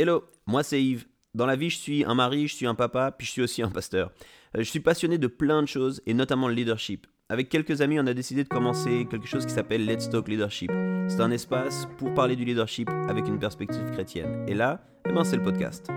Hello, moi c'est Yves. Dans la vie, je suis un mari, je suis un papa, puis je suis aussi un pasteur. Euh, je suis passionné de plein de choses, et notamment le leadership. Avec quelques amis, on a décidé de commencer quelque chose qui s'appelle Let's Talk Leadership. C'est un espace pour parler du leadership avec une perspective chrétienne. Et là, eh ben, c'est le podcast.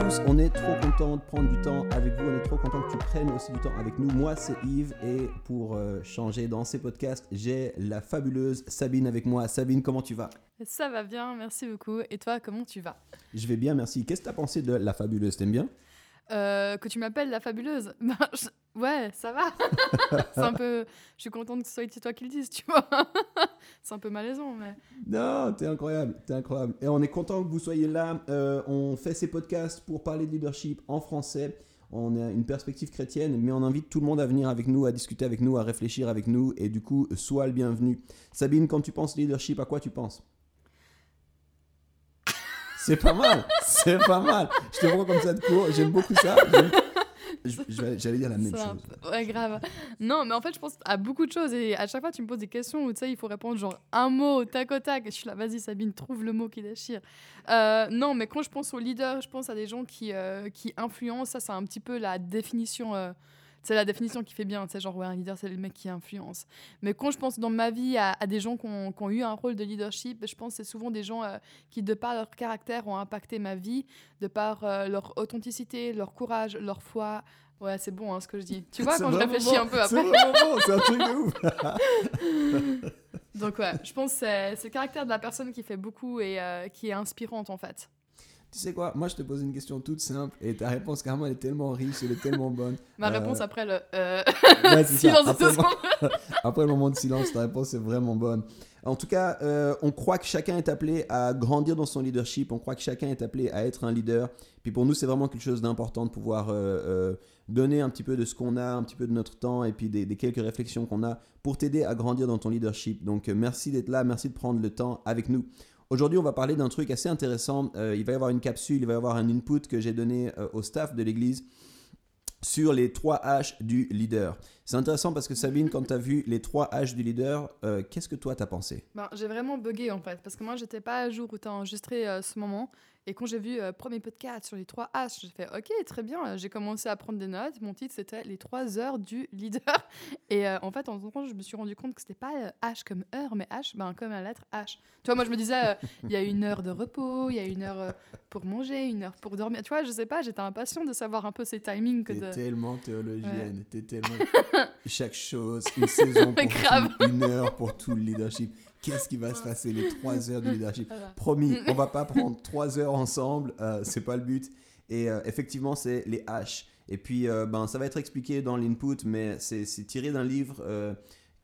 Tous, on est trop content de prendre du temps avec vous, on est trop content que tu prennes aussi du temps avec nous. Moi c'est Yves et pour euh, changer dans ces podcasts, j'ai la fabuleuse Sabine avec moi. Sabine, comment tu vas? Ça va bien, merci beaucoup. Et toi, comment tu vas? Je vais bien, merci. Qu'est-ce que tu as pensé de la fabuleuse? T'aimes bien? Euh, que tu m'appelles la fabuleuse. Ben, ouais, ça va. c'est un peu. Je suis contente que ce soit toi qui le dises, tu vois. c'est un peu malaisant, mais. Non, t'es incroyable, t'es incroyable. Et on est content que vous soyez là. Euh, on fait ces podcasts pour parler de leadership en français. On a une perspective chrétienne, mais on invite tout le monde à venir avec nous, à discuter avec nous, à réfléchir avec nous. Et du coup, sois le bienvenu. Sabine, quand tu penses leadership, à quoi tu penses? C'est pas mal, c'est pas mal. Je te vois comme ça de court, j'aime beaucoup ça. J'allais dire la même chose. Ouais, grave. Non, mais en fait, je pense à beaucoup de choses et à chaque fois, tu me poses des questions où tu sais, il faut répondre genre un mot, tac au tac. je suis là, vas-y, Sabine, trouve le mot qui déchire. Euh, non, mais quand je pense aux leaders, je pense à des gens qui, euh, qui influencent. Ça, c'est un petit peu la définition. Euh, c'est la définition qui fait bien, c'est genre ouais, un leader, c'est le mec qui influence. Mais quand je pense dans ma vie à, des gens qui ont, eu un rôle de leadership, je pense que c'est souvent des gens euh, qui, de par leur caractère, ont impacté ma vie, de par euh, leur authenticité, leur courage, leur foi. Ouais, c'est bon hein, ce que je dis. Tu vois, quand je réfléchis un peu après. C'est c'est un truc de ouf. Donc ouais, je pense que c'est le caractère de la personne qui fait beaucoup et euh, qui est inspirante en fait. Tu sais quoi? Moi, je te pose une question toute simple et ta réponse, carrément, elle est tellement riche, elle est tellement bonne. Ma euh, réponse après le euh... ouais, silence après, le... après, le moment de silence, ta réponse est vraiment bonne. En tout cas, euh, on croit que chacun est appelé à grandir dans son leadership. On croit que chacun est appelé à être un leader. Puis pour nous, c'est vraiment quelque chose d'important de pouvoir euh, donner un petit peu de ce qu'on a, un petit peu de notre temps et puis des, des quelques réflexions qu'on a pour t'aider à grandir dans ton leadership. Donc, merci d'être là, merci de prendre le temps avec nous. Aujourd'hui, on va parler d'un truc assez intéressant. Euh, il va y avoir une capsule, il va y avoir un input que j'ai donné euh, au staff de l'Église sur les trois H du leader. C'est intéressant parce que Sabine, quand tu as vu les trois H du leader, euh, qu'est-ce que toi t'as pensé? Ben, J'ai vraiment bugué en fait, parce que moi j'étais pas à jour où tu as enregistré ce moment. Et quand j'ai vu euh, premier podcast sur les trois H, j'ai fait OK, très bien. J'ai commencé à prendre des notes. Mon titre c'était Les trois heures du leader. Et euh, en fait, en temps, je me suis rendu compte que c'était pas euh, H comme heure, mais H ben, comme la lettre H. Tu vois, moi je me disais, il y a une heure de repos, il y a une heure pour manger, une heure pour dormir. Tu vois, je sais pas, j'étais impatient de savoir un peu ces timings. Que de... tellement théologienne, t'es tellement. Chaque chose, une saison pour tout, une heure pour tout le leadership qu'est-ce qui va se passer les trois heures de leadership. Promis, on va pas prendre trois heures ensemble, euh, c'est pas le but. Et euh, effectivement, c'est les H. Et puis, euh, ben, ça va être expliqué dans l'input, mais c'est tiré d'un livre euh,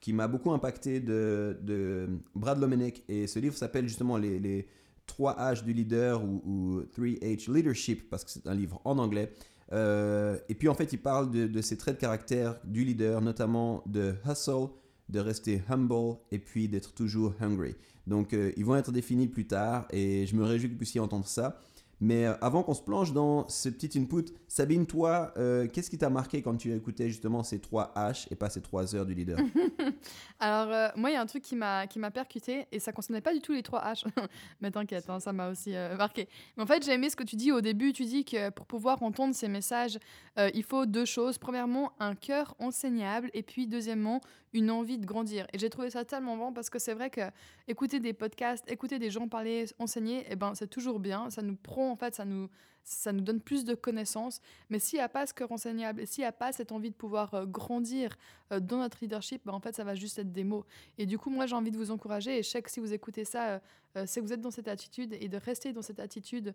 qui m'a beaucoup impacté de, de, Brad Lomenek. Et ce livre s'appelle justement les, les 3 H du leader ou, ou 3H Leadership, parce que c'est un livre en anglais. et puis, en fait, il parle de, de ces traits de caractère du leader, notamment de hustle, de rester humble et puis d'être toujours hungry. Donc, euh, ils vont être définis plus tard et je me réjouis que vous puissiez entendre ça. Mais euh, avant qu'on se plonge dans ce petit input, Sabine, toi, euh, qu'est-ce qui t'a marqué quand tu écoutais justement ces trois H et pas ces trois heures du leader? Alors, moi, il y a un truc qui m'a percuté et ça concernait pas du tout les trois H. Mais t'inquiète, hein, ça m'a aussi marqué. En fait, j'ai aimé ce que tu dis au début. Tu dis que pour pouvoir entendre ces messages, il faut deux choses. Premièrement, un cœur enseignable et puis deuxièmement, une envie de grandir. Et j'ai trouvé ça tellement bon parce que c'est vrai que écouter des podcasts, écouter des gens parler, enseigner, eh ben, c'est toujours bien. Ça nous prend en fait, ça nous, ça nous donne plus de connaissances. Mais s'il n'y a pas ce cœur enseignable s'il n'y a pas cette envie de pouvoir euh, grandir euh, dans notre leadership, ben, en fait, ça va juste être des mots. Et du coup, moi, j'ai envie de vous encourager. Et je sais que si vous écoutez ça, euh, c'est que vous êtes dans cette attitude et de rester dans cette attitude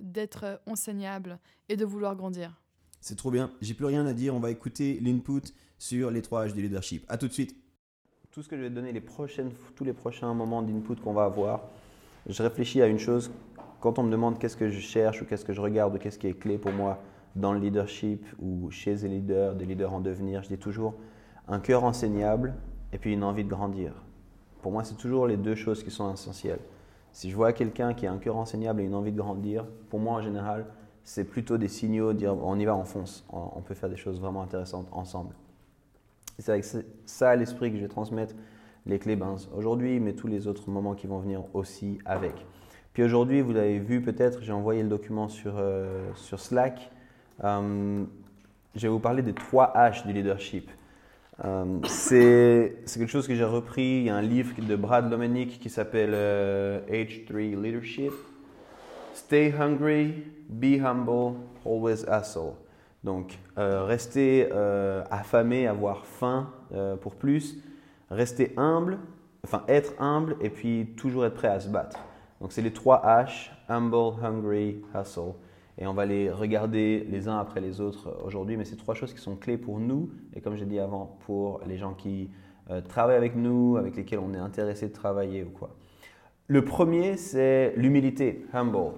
d'être enseignable et de vouloir grandir. C'est trop bien. J'ai plus rien à dire. On va écouter l'input sur les trois H du leadership. À tout de suite. Tout ce que je vais te donner, les prochaines, tous les prochains moments d'input qu'on va avoir, je réfléchis à une chose quand on me demande qu'est-ce que je cherche ou qu'est-ce que je regarde ou qu'est-ce qui est clé pour moi dans le leadership ou chez les leaders, des leaders en devenir, je dis toujours un cœur enseignable et puis une envie de grandir. Pour moi, c'est toujours les deux choses qui sont essentielles. Si je vois quelqu'un qui a un cœur enseignable et une envie de grandir, pour moi en général, c'est plutôt des signaux, dire on y va, on fonce, on, peut faire des choses vraiment intéressantes ensemble. C'est avec ça à l'esprit que je vais transmettre les clés ben, aujourd'hui, mais tous les autres moments qui vont venir aussi avec. Puis aujourd'hui, vous avez vu peut-être, j'ai envoyé le document sur, euh, sur Slack. Euh, je vais vous parler des trois H du leadership. Euh, c'est quelque chose que j'ai repris. Il y a un livre de Brad Lomenick qui s'appelle H3 Leadership. Stay hungry, be humble, always hustle. Donc, rester affamé, avoir faim pour plus, rester humble, enfin être humble et puis toujours être prêt à se battre. Donc c'est les trois H, humble, hungry, hustle. Et on va les regarder les uns après les autres aujourd'hui, mais c'est trois choses qui sont clés pour nous et comme j'ai dit avant, pour les gens qui euh, travaillent avec nous, avec lesquels on est intéressé de travailler ou quoi. Le premier, c'est l'humilité, humble.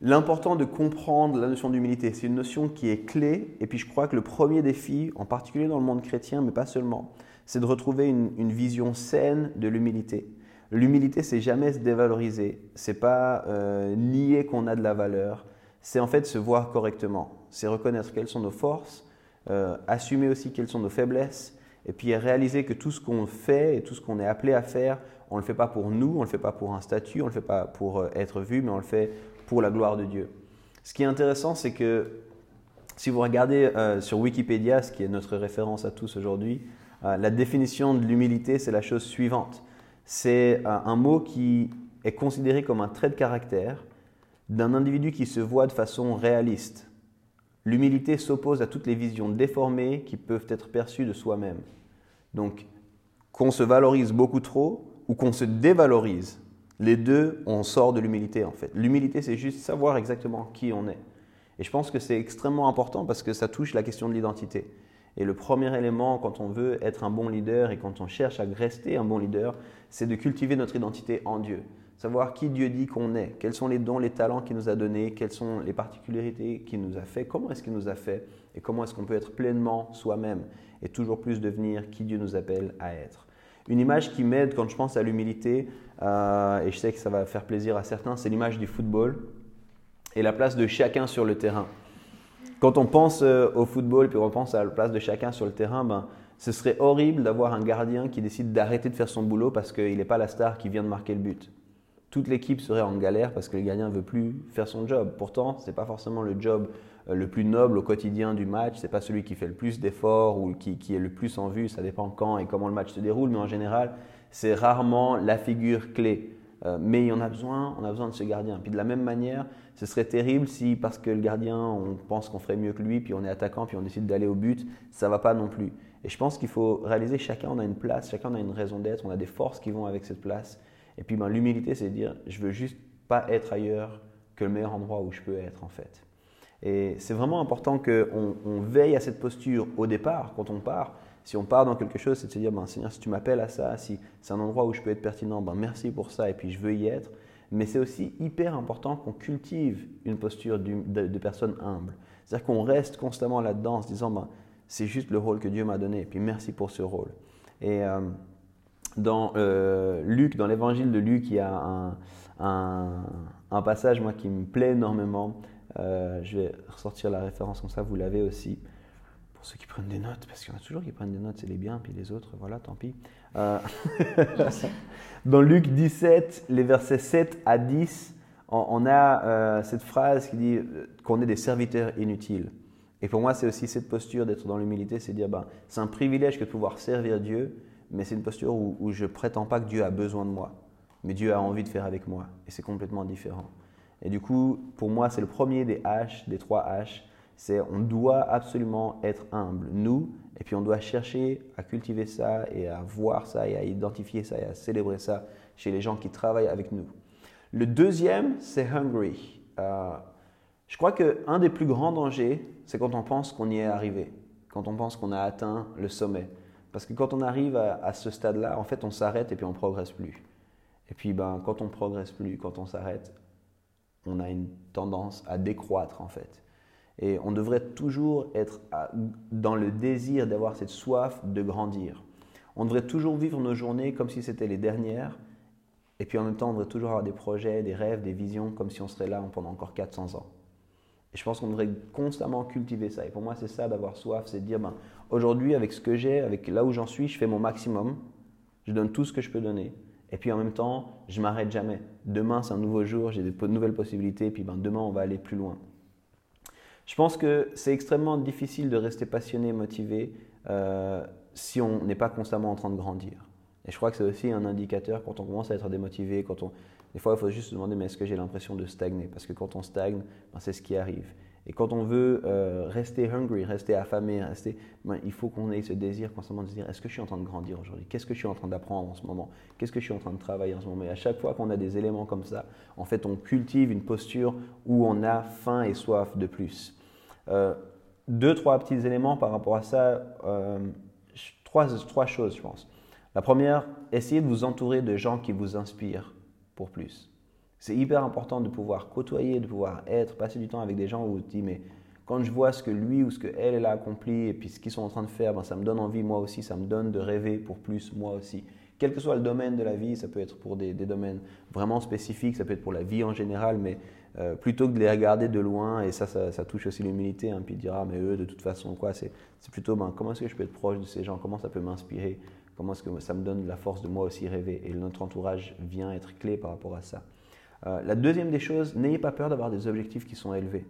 L'important de comprendre la notion d'humilité, c'est une notion qui est clé. Et puis je crois que le premier défi, en particulier dans le monde chrétien, mais pas seulement, c'est de retrouver une, vision saine de l'humilité. L'humilité, c'est jamais se dévaloriser, c'est pas euh, nier qu'on a de la valeur, c'est en fait se voir correctement, c'est reconnaître quelles sont nos forces, euh, assumer aussi quelles sont nos faiblesses, et puis réaliser que tout ce qu'on fait et tout ce qu'on est appelé à faire, on ne le fait pas pour nous, on ne le fait pas pour un statut, on ne le fait pas pour euh, être vu, mais on le fait pour la gloire de Dieu. Ce qui est intéressant, c'est que si vous regardez sur Wikipédia, ce qui est notre référence à tous aujourd'hui, euh, la définition de l'humilité, c'est la chose suivante. C'est euh, un mot qui est considéré comme un trait de caractère d'un individu qui se voit de façon réaliste. L'humilité s'oppose à toutes les visions déformées qui peuvent être perçues de soi-même. Donc, qu'on se valorise beaucoup trop ou qu'on se dévalorise, les deux, on sort de l'humilité en fait. L'humilité, c'est juste savoir exactement qui on est. Et je pense que c'est extrêmement important parce que ça touche la question de l'identité. Et le premier élément quand on veut être un bon leader et quand on cherche à rester un bon leader, c'est de cultiver notre identité en Dieu. Savoir qui Dieu dit qu'on est, quels sont les dons, les talents qu'il nous a donnés, quelles sont les particularités qu'il nous a fait, comment est-ce qu'il nous a fait et comment est-ce qu'on peut être pleinement soi-même et toujours plus devenir qui Dieu nous appelle à être. Une image qui m'aide quand je pense à l'humilité, euh, et je sais que ça va faire plaisir à certains, c'est l'image du football et la place de chacun sur le terrain. Quand on pense euh, au football, puis on pense à la place de chacun sur le terrain, ben, ce serait horrible d'avoir un gardien qui décide d'arrêter de faire son boulot parce qu'il n'est pas la star qui vient de marquer le but. Toute l'équipe serait en galère parce que le gardien ne veut plus faire son job. Pourtant, ce n'est pas forcément le job euh, le plus noble au quotidien du match, ce n'est pas celui qui fait le plus d'efforts ou qui, est le plus en vue, ça dépend quand et comment le match se déroule, mais en général, c'est rarement la figure clé. Euh, mais on a besoin, on a besoin de ce gardien. Puis de la même manière, ce serait terrible si parce que le gardien, on pense qu'on ferait mieux que lui, puis on est attaquant, puis on décide d'aller au but, ça va pas non plus. Et je pense qu'il faut réaliser chacun on a une place, chacun on a une raison d'être, on a des forces qui vont avec cette place. Et puis ben, l'humilité, c'est de dire je veux juste pas être ailleurs que le meilleur endroit où je peux être en fait. Et c'est vraiment important qu'on on veille à cette posture au départ, quand on part, si on part dans quelque chose, c'est de se dire, ben, Seigneur, si tu m'appelles à ça, si c'est un endroit où je peux être pertinent, ben, merci pour ça et puis je veux y être. Mais c'est aussi hyper important qu'on cultive une posture de, personne humble. C'est-à-dire qu'on reste constamment là-dedans en se disant, ben, c'est juste le rôle que Dieu m'a donné et puis merci pour ce rôle. Et euh, dans euh, Luc, dans l'évangile de Luc, il y a un, passage moi, qui me plaît énormément. Euh, je vais ressortir la référence comme ça, vous l'avez aussi ceux qui prennent des notes, parce qu'il y en a toujours qui prennent des notes, c'est les biens, puis les autres, voilà, tant pis. Euh, dans Luc 17, les versets 7 à 10, on, a euh, cette phrase qui dit qu'on est des serviteurs inutiles. Et pour moi, c'est aussi cette posture d'être dans l'humilité, c'est dire, ben, c'est un privilège que de pouvoir servir Dieu, mais c'est une posture où, où je prétends pas que Dieu a besoin de moi, mais Dieu a envie de faire avec moi, et c'est complètement différent. Et du coup, pour moi, c'est le premier des H, des trois H, c'est on doit absolument être humble, nous, et puis on doit chercher à cultiver ça et à voir ça et à identifier ça et à célébrer ça chez les gens qui travaillent avec nous. Le deuxième, c'est hungry. Euh, je crois qu'un des plus grands dangers, c'est quand on pense qu'on y est arrivé, quand on pense qu'on a atteint le sommet. Parce que quand on arrive à, ce stade-là, en fait, on s'arrête et puis on ne progresse plus. Et puis, ben, quand on ne progresse plus, quand on s'arrête, on a une tendance à décroître, en fait. Et on devrait toujours être dans le désir d'avoir cette soif de grandir. On devrait toujours vivre nos journées comme si c'était les dernières. Et puis en même temps, on devrait toujours avoir des projets, des rêves, des visions comme si on serait là pendant encore 400 ans. Et je pense qu'on devrait constamment cultiver ça. Et pour moi, c'est ça d'avoir soif, c'est de dire, ben, aujourd'hui, avec ce que j'ai, avec là où j'en suis, je fais mon maximum, je donne tout ce que je peux donner. Et puis en même temps, je m'arrête jamais. Demain, c'est un nouveau jour, j'ai de nouvelles possibilités, et puis ben, demain, on va aller plus loin. Je pense que c'est extrêmement difficile de rester passionné, motivé, euh, si on n'est pas constamment en train de grandir. Et je crois que c'est aussi un indicateur quand on commence à être démotivé, quand on... Des fois, il faut juste se demander, mais est-ce que j'ai l'impression de stagner? Parce que quand on stagne, ben, c'est ce qui arrive. Et quand on veut euh, rester hungry, rester affamé, rester, ben, il faut qu'on ait ce désir constamment de se dire est-ce que je suis en train de grandir aujourd'hui? Qu'est-ce que je suis en train d'apprendre en ce moment? Qu'est-ce que je suis en train de travailler en ce moment? Et à chaque fois qu'on a des éléments comme ça, en fait, on cultive une posture où on a faim et soif de plus. Euh, deux, trois petits éléments par rapport à ça. Euh, trois, trois choses, je pense. La première, essayez de vous entourer de gens qui vous inspirent pour plus. C'est hyper important de pouvoir côtoyer, de pouvoir être, passer du temps avec des gens où vous dites, mais quand je vois ce que lui ou ce que elle, a accompli et puis ce qu'ils sont en train de faire, ben, ça me donne envie moi aussi, ça me donne de rêver pour plus moi aussi. Quel que soit le domaine de la vie, ça peut être pour des, domaines vraiment spécifiques, ça peut être pour la vie en général, mais euh, plutôt que de les regarder de loin, et ça, ça, touche aussi l'humilité, hein, puis de dire, mais eux, de toute façon, quoi, c'est plutôt, ben, comment est-ce que je peux être proche de ces gens, comment ça peut m'inspirer, comment est-ce que ça me donne la force de moi aussi rêver, et notre entourage vient être clé par rapport à ça? Euh, la deuxième des choses, n'ayez pas peur d'avoir des objectifs qui sont élevés.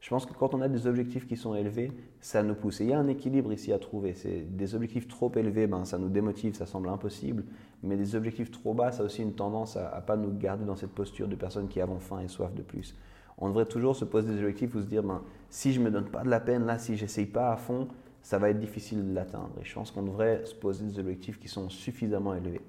Je pense que quand on a des objectifs qui sont élevés, ça nous pousse. Et il y a un équilibre ici à trouver. C'est des objectifs trop élevés, ben, ça nous démotive, ça semble impossible. Mais des objectifs trop bas, ça a aussi une tendance à ne pas nous garder dans cette posture de personnes qui avons faim et soif de plus. On devrait toujours se poser des objectifs ou se dire, ben, si je ne me donne pas de la peine, là, si j'essaye pas à fond, ça va être difficile de l'atteindre. Et je pense qu'on devrait se poser des objectifs qui sont suffisamment élevés.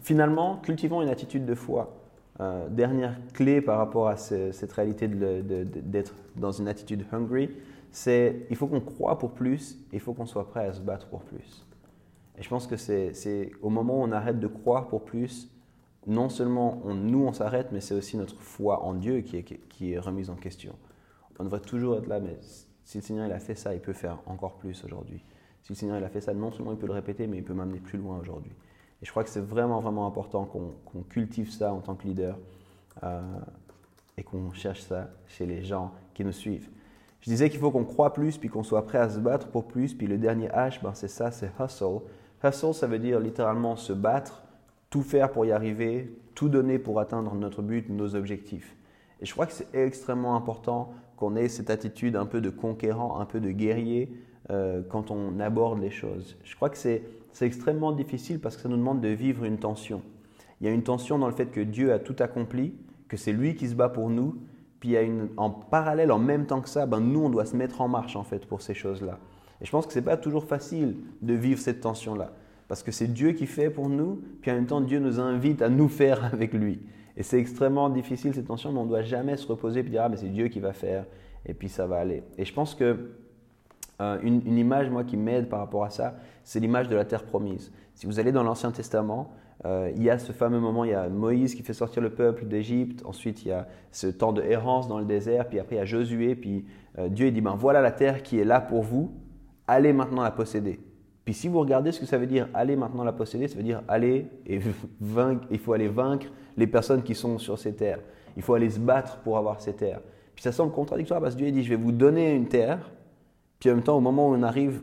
Finalement, cultivons une attitude de foi. Euh, dernière clé par rapport à cette réalité d'être dans une attitude hungry, c'est il faut qu'on croit pour plus, il faut qu'on soit prêt à se battre pour plus. Et je pense que c'est au moment où on arrête de croire pour plus, non seulement nous on s'arrête, mais c'est aussi notre foi en Dieu qui est, qui est remise en question. On devrait toujours être là, mais si le Seigneur il a fait ça, il peut faire encore plus aujourd'hui. Si le Seigneur il a fait ça, non seulement il peut le répéter, mais il peut m'amener plus loin aujourd'hui. Et je crois que c'est vraiment, vraiment important qu'on cultive ça en tant que leader euh, et qu'on cherche ça chez les gens qui nous suivent. Je disais qu'il faut qu'on croit plus, puis qu'on soit prêt à se battre pour plus. Puis le dernier H, ben c'est ça, c'est hustle. Hustle, ça veut dire littéralement se battre, tout faire pour y arriver, tout donner pour atteindre notre but, nos objectifs. Et je crois que c'est extrêmement important qu'on ait cette attitude un peu de conquérant, un peu de guerrier euh, quand on aborde les choses. Je crois que c'est extrêmement difficile parce que ça nous demande de vivre une tension. Il y a une tension dans le fait que Dieu a tout accompli, que c'est lui qui se bat pour nous, puis il y a une, en parallèle, en même temps que ça, ben nous, on doit se mettre en marche en fait pour ces choses-là. Et je pense que ce n'est pas toujours facile de vivre cette tension-là, parce que c'est Dieu qui fait pour nous, puis en même temps, Dieu nous invite à nous faire avec lui. Et c'est extrêmement difficile cette tension, mais on ne doit jamais se reposer et dire, ah, mais c'est Dieu qui va faire, et puis ça va aller. Et je pense que euh, une, image, moi, qui m'aide par rapport à ça, c'est l'image de la terre promise. Si vous allez dans l'Ancien Testament, euh, il y a ce fameux moment, il y a Moïse qui fait sortir le peuple d'Égypte, ensuite il y a ce temps de errance dans le désert, puis après il y a Josué, puis euh, Dieu dit, ben voilà la terre qui est là pour vous, allez maintenant la posséder. Puis si vous regardez ce que ça veut dire, allez maintenant la posséder, ça veut dire aller et vaincre, il faut aller vaincre les personnes qui sont sur ces terres. Il faut aller se battre pour avoir ces terres. Puis ça semble contradictoire parce que Dieu dit, je vais vous donner une terre, puis en même temps, au moment où on arrive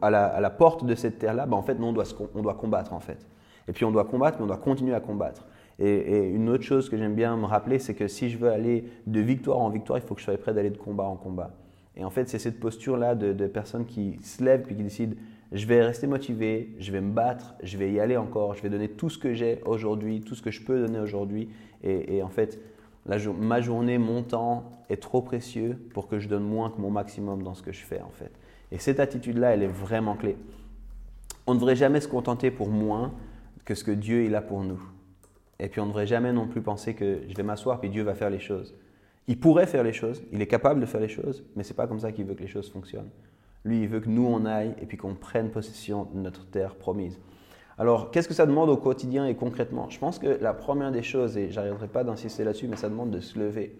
à la, porte de cette terre-là, ben en fait, on doit, on doit combattre en fait. Et puis on doit combattre, mais on doit continuer à combattre. Et, une autre chose que j'aime bien me rappeler, c'est que si je veux aller de victoire en victoire, il faut que je sois prêt d'aller de combat en combat. Et en fait, c'est cette posture-là de, personnes qui se lèvent puis qui décident je vais rester motivé, je vais me battre, je vais y aller encore, je vais donner tout ce que j'ai aujourd'hui, tout ce que je peux donner aujourd'hui. et en fait, ma journée, mon temps est trop précieux pour que je donne moins que mon maximum dans ce que je fais en fait. Et cette attitude-là, elle est vraiment clé. On ne devrait jamais se contenter pour moins que ce que Dieu il a pour nous. Et puis on ne devrait jamais non plus penser que je vais m'asseoir et Dieu va faire les choses. Il pourrait faire les choses, il est capable de faire les choses, mais ce n'est pas comme ça qu'il veut que les choses fonctionnent. Lui, il veut que nous on aille et puis qu'on prenne possession de notre terre promise. Alors, qu'est-ce que ça demande au quotidien et concrètement? Je pense que la première des choses, et j'arriverai pas d'insister là-dessus, mais ça demande de se lever.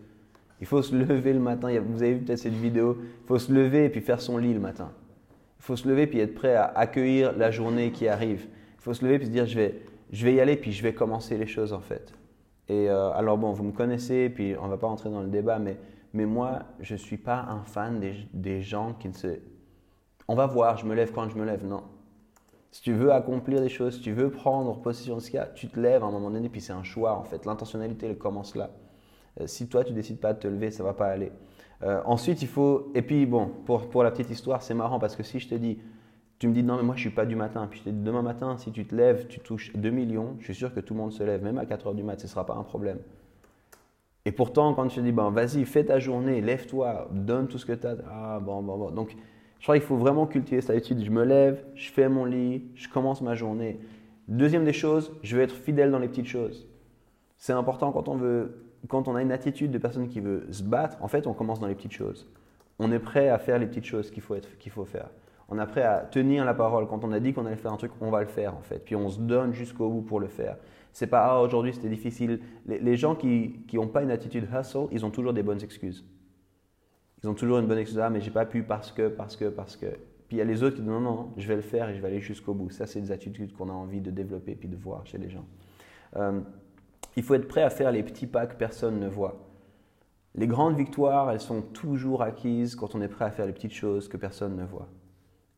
Il faut se lever le matin. Vous avez vu peut-être cette vidéo. Il faut se lever et puis faire son lit le matin. Il faut se lever puis être prêt à accueillir la journée qui arrive. Il faut se lever puis se dire je vais, je vais y aller puis je vais commencer les choses en fait. Et alors bon, vous me connaissez, puis on va pas rentrer dans le débat, mais, mais moi, je ne suis pas un fan des, des gens qui ne se... On va voir, je me lève quand je me lève. Non, si tu veux accomplir des choses, si tu veux prendre possession de ce qu'il y a, tu te lèves à un moment donné, puis c'est un choix en fait. L'intentionnalité, elle commence là. Euh, si toi, tu décides pas de te lever, ça va pas aller. Euh, ensuite, il faut. Et puis, bon, pour, pour la petite histoire, c'est marrant parce que si je te dis, tu me dis non, mais moi je suis pas du matin, puis je te dis demain matin, si tu te lèves, tu touches 2 millions, je suis sûr que tout le monde se lève, même à 4 heures du mat, ce sera pas un problème. Et pourtant, quand je te dis, ben, vas-y, fais ta journée, lève-toi, donne tout ce que tu as. Ah, bon, bon, bon. Donc, je crois qu'il faut vraiment cultiver cette habitude. Je me lève, je fais mon lit, je commence ma journée. Deuxième des choses, je vais être fidèle dans les petites choses. C'est important quand on veut, quand on a une attitude de personne qui veut se battre. En fait, on commence dans les petites choses. On est prêt à faire les petites choses qu'il faut qu'il faut faire. On est prêt à tenir la parole. Quand on a dit qu'on allait faire un truc, on va le faire en fait. Puis on se donne jusqu'au bout pour le faire. C'est pas ah aujourd'hui c'était difficile. Les, les, gens qui n'ont pas une attitude hustle, ils ont toujours des bonnes excuses. Ils ont toujours une bonne excuse, ah, mais j'ai pas pu parce que, parce que, parce que. Puis il y a les autres qui disent non, non, je vais le faire et je vais aller jusqu'au bout. Ça, c'est des attitudes qu'on a envie de développer puis de voir chez les gens. Euh, il faut être prêt à faire les petits pas que personne ne voit. Les grandes victoires, elles sont toujours acquises quand on est prêt à faire les petites choses que personne ne voit.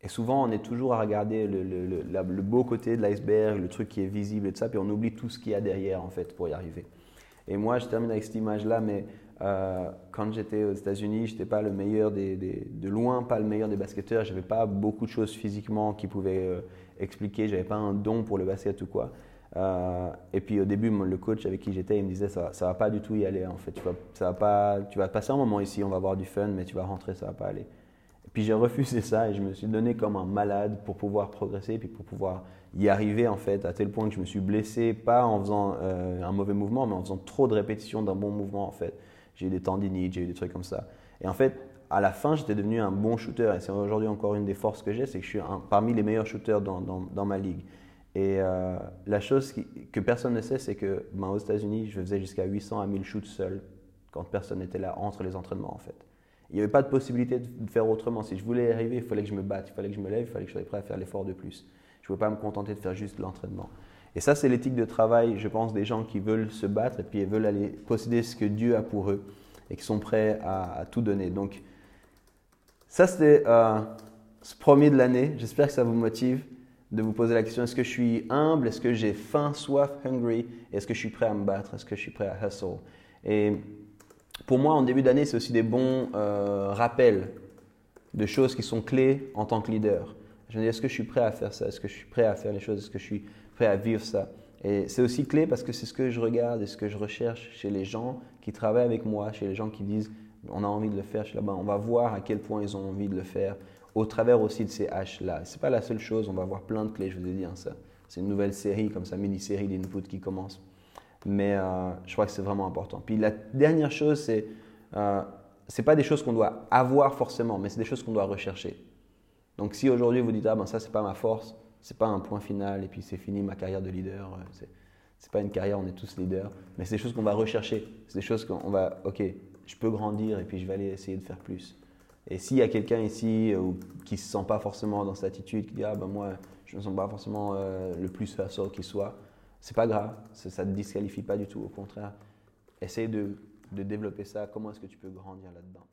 Et souvent, on est toujours à regarder le, beau côté de l'iceberg, le truc qui est visible et tout ça, puis on oublie tout ce qu'il y a derrière, en fait, pour y arriver. Et moi, je termine avec cette image-là, mais euh, quand j'étais aux États-Unis, je n'étais pas le meilleur des, de loin, pas le meilleur des basketteurs. Je n'avais pas beaucoup de choses physiquement qui pouvaient euh, expliquer. Je n'avais pas un don pour le basket ou quoi. Euh, et puis au début, le coach avec qui j'étais, il me disait ça, ça va pas du tout y aller en fait. Tu vas, ça va pas, tu vas passer un moment ici, on va avoir du fun, mais tu vas rentrer, ça va pas aller. Puis j'ai refusé ça et je me suis donné comme un malade pour pouvoir progresser, puis pour pouvoir y arriver en fait, à tel point que je me suis blessé, pas en faisant un mauvais mouvement, mais en faisant trop de répétitions d'un bon mouvement en fait j'ai eu des tendinites, j'ai eu des trucs comme ça. Et en fait, à la fin, j'étais devenu un bon shooter. Et c'est aujourd'hui encore une des forces que j'ai, c'est que je suis parmi les meilleurs shooters dans, dans, ma ligue. Et euh, la chose que personne ne sait, c'est que ben, aux États-Unis, je faisais jusqu'à 800 à 1000 shoots seul quand personne n'était là entre les entraînements en fait. Il n'y avait pas de possibilité de faire autrement. Si je voulais y arriver, il fallait que je me batte, il fallait que je me lève, il fallait que je sois prêt à faire l'effort de plus. Je ne pouvais pas me contenter de faire juste l'entraînement. Et ça, c'est l'éthique de travail, je pense, des gens qui veulent se battre et puis veulent aller posséder ce que Dieu a pour eux et qui sont prêts à, tout donner. Donc, ça, c'était euh, ce premier de l'année. J'espère que ça vous motive de vous poser la question est-ce que je suis humble? Est-ce que j'ai faim, soif, hungry? Est-ce que je suis prêt à me battre? Est-ce que je suis prêt à hustle? Et pour moi, en début d'année, c'est aussi des bons euh, rappels de choses qui sont clés en tant que leader. Je me dis est-ce que je suis prêt à faire ça? Est-ce que je suis prêt à faire les choses? Est-ce que je suis prêt à vivre ça? Et c'est aussi clé parce que c'est ce que je regarde et ce que je recherche chez les gens qui travaillent avec moi, chez les gens qui disent on a envie de le faire chez là-bas. On va voir à quel point ils ont envie de le faire au travers aussi de ces H-là. Ce n'est pas la seule chose, on va voir plein de clés, je vous ai dit hein, ça. C'est une nouvelle série, comme ça, mini-série d'input qui commence. Mais euh, je crois que c'est vraiment important. Puis la dernière chose, c'est euh, c'est pas des choses qu'on doit avoir forcément, mais c'est des choses qu'on doit rechercher. Donc si aujourd'hui vous dites ah ben ça c'est pas ma force, c'est pas un point final et puis c'est fini ma carrière de leader. Euh, c'est, c'est pas une carrière, on est tous leaders, mais c'est des choses qu'on va rechercher. C'est des choses qu'on va, ok, je peux grandir et puis je vais aller essayer de faire plus. Et s'il y a quelqu'un ici euh, qui se sent pas forcément dans cette attitude, qui dit ah ben moi je me sens pas forcément euh, le plus hustle qui soit, c'est pas grave, ça ne te disqualifie pas du tout. Au contraire, essaye de, de développer ça. Comment est-ce que tu peux grandir là-dedans?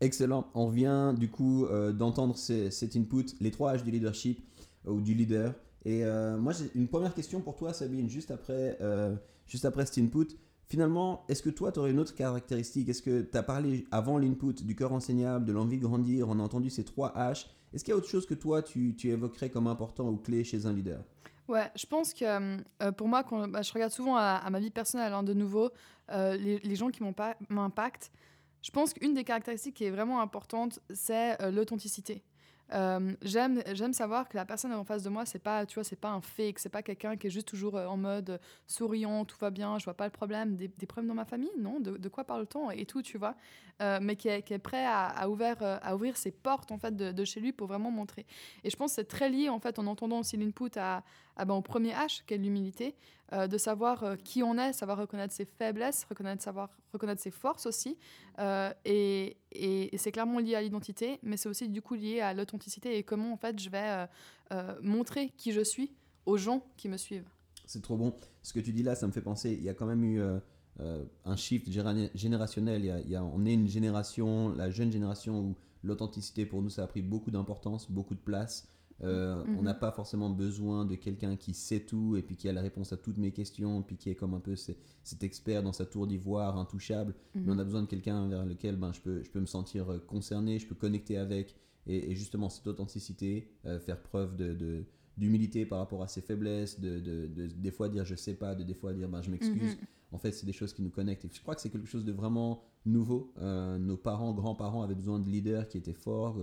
Excellent. On vient du coup d'entendre cet input, les trois H du leadership ou du leader. Et euh, moi, j'ai une première question pour toi, Sabine, juste après, euh, juste après cet input. Finalement, est-ce que toi, tu aurais une autre caractéristique? Est-ce que tu as parlé avant l'input du cœur enseignable, de l'envie de grandir, on a entendu ces trois H. Est-ce qu'il y a autre chose que toi, tu, tu évoquerais comme important ou clé chez un leader? Ouais, je pense que euh, pour moi, quand bah, je regarde souvent à, ma vie personnelle, hein, de nouveau, les, les, gens qui m'impactent, je pense qu'une des caractéristiques qui est vraiment importante, c'est l'authenticité. Euh, j'aime j'aime savoir que la personne en face de moi c'est pas tu vois c'est pas un fake c'est pas quelqu'un qui est juste toujours euh, en mode souriant tout va bien je vois pas le problème des, problèmes dans ma famille? Non de, quoi parle-t-on et tout tu vois. Euh, mais qui est, qui est, prêt à, à, ouvrir, ses portes en fait de, de, chez lui pour vraiment montrer. Et je pense que c'est très lié en fait en entendant aussi l'input à, à ben, au premier H qui est l'humilité de savoir qui on est savoir reconnaître ses faiblesses reconnaître savoir reconnaître ses forces aussi et, et, et c'est clairement lié à l'identité mais c'est aussi du coup lié à l'authenticité et comment en fait je vais euh, euh, montrer qui je suis aux gens qui me suivent. C'est trop bon. Ce que tu dis là, ça me fait penser, il y a quand même eu un shift générationnel. Il y a, on est une génération, la jeune génération où l'authenticité pour nous, ça a pris beaucoup d'importance, beaucoup de place. Euh, on n'a mhm. pas forcément besoin de quelqu'un qui sait tout et puis qui a la réponse à toutes mes questions, puis qui est comme un peu cet expert dans sa tour d'ivoire, intouchable. Mais on mhm. a besoin de quelqu'un vers lequel ben, je, peux, je peux me sentir euh, concerné, je peux connecter avec. Et, justement, cette authenticité, euh, faire preuve de, d'humilité par rapport à ses faiblesses, de, des fois dire je sais pas, de des fois dire ben, je m'excuse. Mhm. En fait, c'est des choses qui nous connectent. Et je crois que c'est quelque chose de vraiment nouveau. nos parents, grands-parents avaient besoin de leaders qui étaient forts,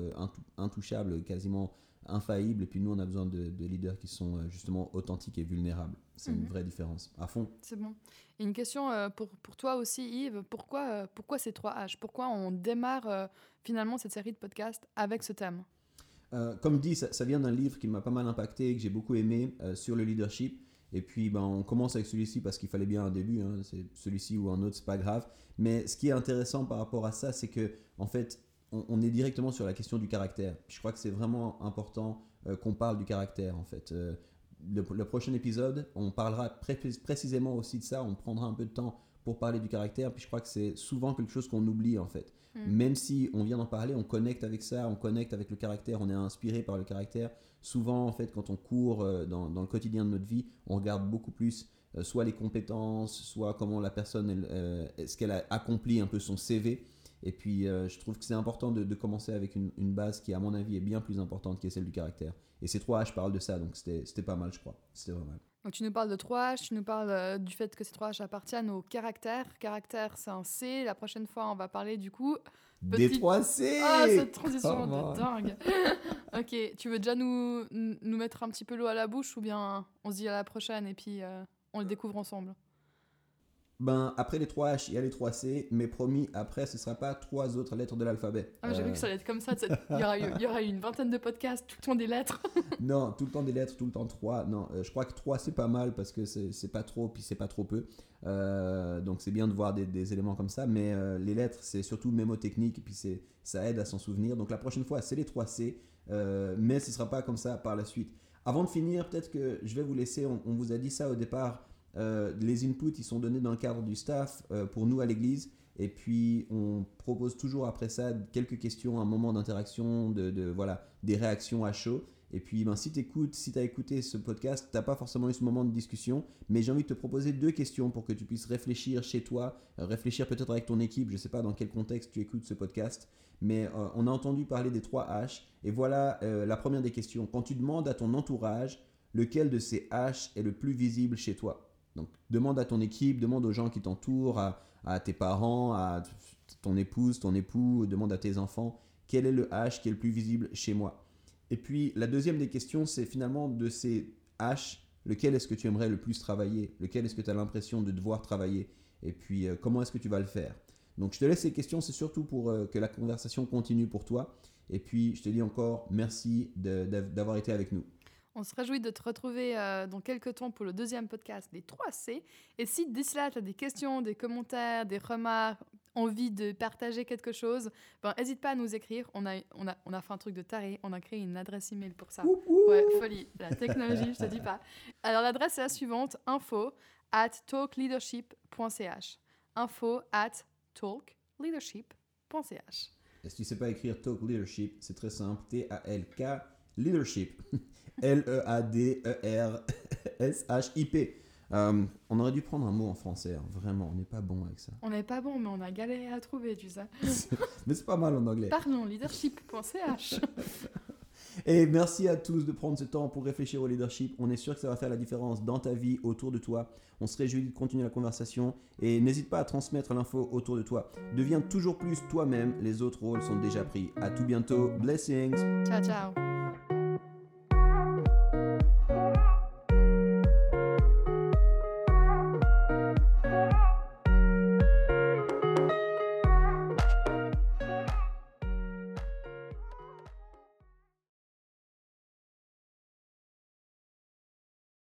intouchables, quasiment infaillible, et puis nous, on a besoin de, leaders qui sont euh, justement authentiques et vulnérables. C'est une mhm. vraie différence, à fond. C'est bon. Et une question euh, pour, pour, toi aussi, Yves, pourquoi, euh, pourquoi ces trois H? Pourquoi on démarre finalement cette série de podcasts avec ce thème? Comme dit, ça, vient d'un livre qui m'a pas mal impacté, que j'ai beaucoup aimé, sur le leadership. Et puis, ben, on commence avec celui-ci parce qu'il fallait bien un début. Hein. C'est celui-ci ou un autre, c'est pas grave. Mais ce qui est intéressant par rapport à ça, c'est que, en fait, on, est directement sur la question du caractère. Je crois que c'est vraiment important euh, qu'on parle du caractère en fait. Euh, le, prochain épisode, on parlera précisément aussi de ça. On prendra un peu de temps pour parler du caractère. Puis je crois que c'est souvent quelque chose qu'on oublie en fait. Hmm. Même si on vient d'en parler, on connecte avec ça, on connecte avec le caractère, on est inspiré par le caractère. Souvent en fait, quand on court euh, dans, le quotidien de notre vie, on regarde beaucoup plus soit les compétences, soit comment la personne, est-ce qu'elle a accompli un peu son CV. Et puis, euh, je trouve que c'est important de, commencer avec une, base qui, à mon avis, est bien plus importante, qui est celle du caractère. Et ces trois H parlent de ça, donc c'était pas mal, je crois. C'était vraiment mal. Donc, tu nous parles de trois H, tu nous parles euh, du fait que ces trois H appartiennent au caractère. Caractère, c'est un C. La prochaine fois, on va parler du coup. Des trois C Ah, cette transition de dingue Ok, tu veux déjà nous, nous mettre un petit peu l'eau à la bouche ou bien on se dit à la prochaine et puis euh, on le découvre ensemble? Ben, après les 3 H, il y a les 3 C, mais promis, après, ce ne sera pas trois autres lettres de l'alphabet. Ah, J'ai vu que ça allait être comme ça. Il y, aura eu, il y aura eu une vingtaine de podcasts, tout le temps des lettres. non, tout le temps des lettres, tout le temps 3. Non, euh, je crois que 3, c'est pas mal parce que c'est pas trop, puis c'est pas trop peu. Euh, donc, c'est bien de voir des, des, éléments comme ça, mais euh, les lettres, c'est surtout mémotechnique, puis ça aide à s'en souvenir. Donc, la prochaine fois, c'est les 3 C, mais ce ne sera pas comme ça par la suite. Avant de finir, peut-être que je vais vous laisser, on vous a dit ça au départ. Euh, les inputs, ils sont donnés dans le cadre du staff euh, pour nous à l'église. Et puis, on propose toujours après ça quelques questions, un moment d'interaction, de, voilà, des réactions à chaud. Et puis, ben, si tu écoutes, si tu as écouté ce podcast, tu n'as pas forcément eu ce moment de discussion, mais j'ai envie de te proposer deux questions pour que tu puisses réfléchir chez toi, euh, réfléchir peut-être avec ton équipe. Je ne sais pas dans quel contexte tu écoutes ce podcast, mais on a entendu parler des trois H. Et voilà la première des questions. Quand tu demandes à ton entourage lequel de ces H est le plus visible chez toi? Donc demande à ton équipe, demande aux gens qui t'entourent, à, tes parents, à ton épouse, ton époux, demande à tes enfants, quel est le H qui est le plus visible chez moi? Et puis la deuxième des questions, c'est finalement de ces H, lequel est-ce que tu aimerais le plus travailler? Lequel est-ce que tu as l'impression de devoir travailler? Et puis euh, comment est-ce que tu vas le faire? Donc je te laisse ces questions, c'est surtout pour euh, que la conversation continue pour toi. Et puis je te dis encore merci d'avoir été avec nous. On se réjouit de te retrouver euh, dans quelques temps pour le deuxième podcast des 3C. Et si d'ici là, tu as des questions, des commentaires, des remarques, envie de partager quelque chose, ben, n'hésite pas à nous écrire. On a, on, a, on a fait un truc de taré, on a créé une adresse email pour ça. Ouais, folie, la technologie, je te dis pas. Alors l'adresse est la suivante, info at talkleadership.ch. Info at talkleadership.ch. Et si tu sais pas écrire talk leadership, c'est très simple, T-A-L-K leadership. L-E-A-D-E-R-S-H-I-P. Euh, on aurait dû prendre un mot en français, hein. vraiment, on n'est pas bon avec ça. On n'est pas bon, mais on a galéré à trouver, tu sais. mais c'est pas mal en anglais. Pardon, leadership.ch. Et merci à tous de prendre ce temps pour réfléchir au leadership. On est sûr que ça va faire la différence dans ta vie, autour de toi. On se réjouit de continuer la conversation et n'hésite pas à transmettre l'info autour de toi. Deviens toujours plus toi-même, les autres rôles sont déjà pris. À tout bientôt, blessings. Ciao, ciao.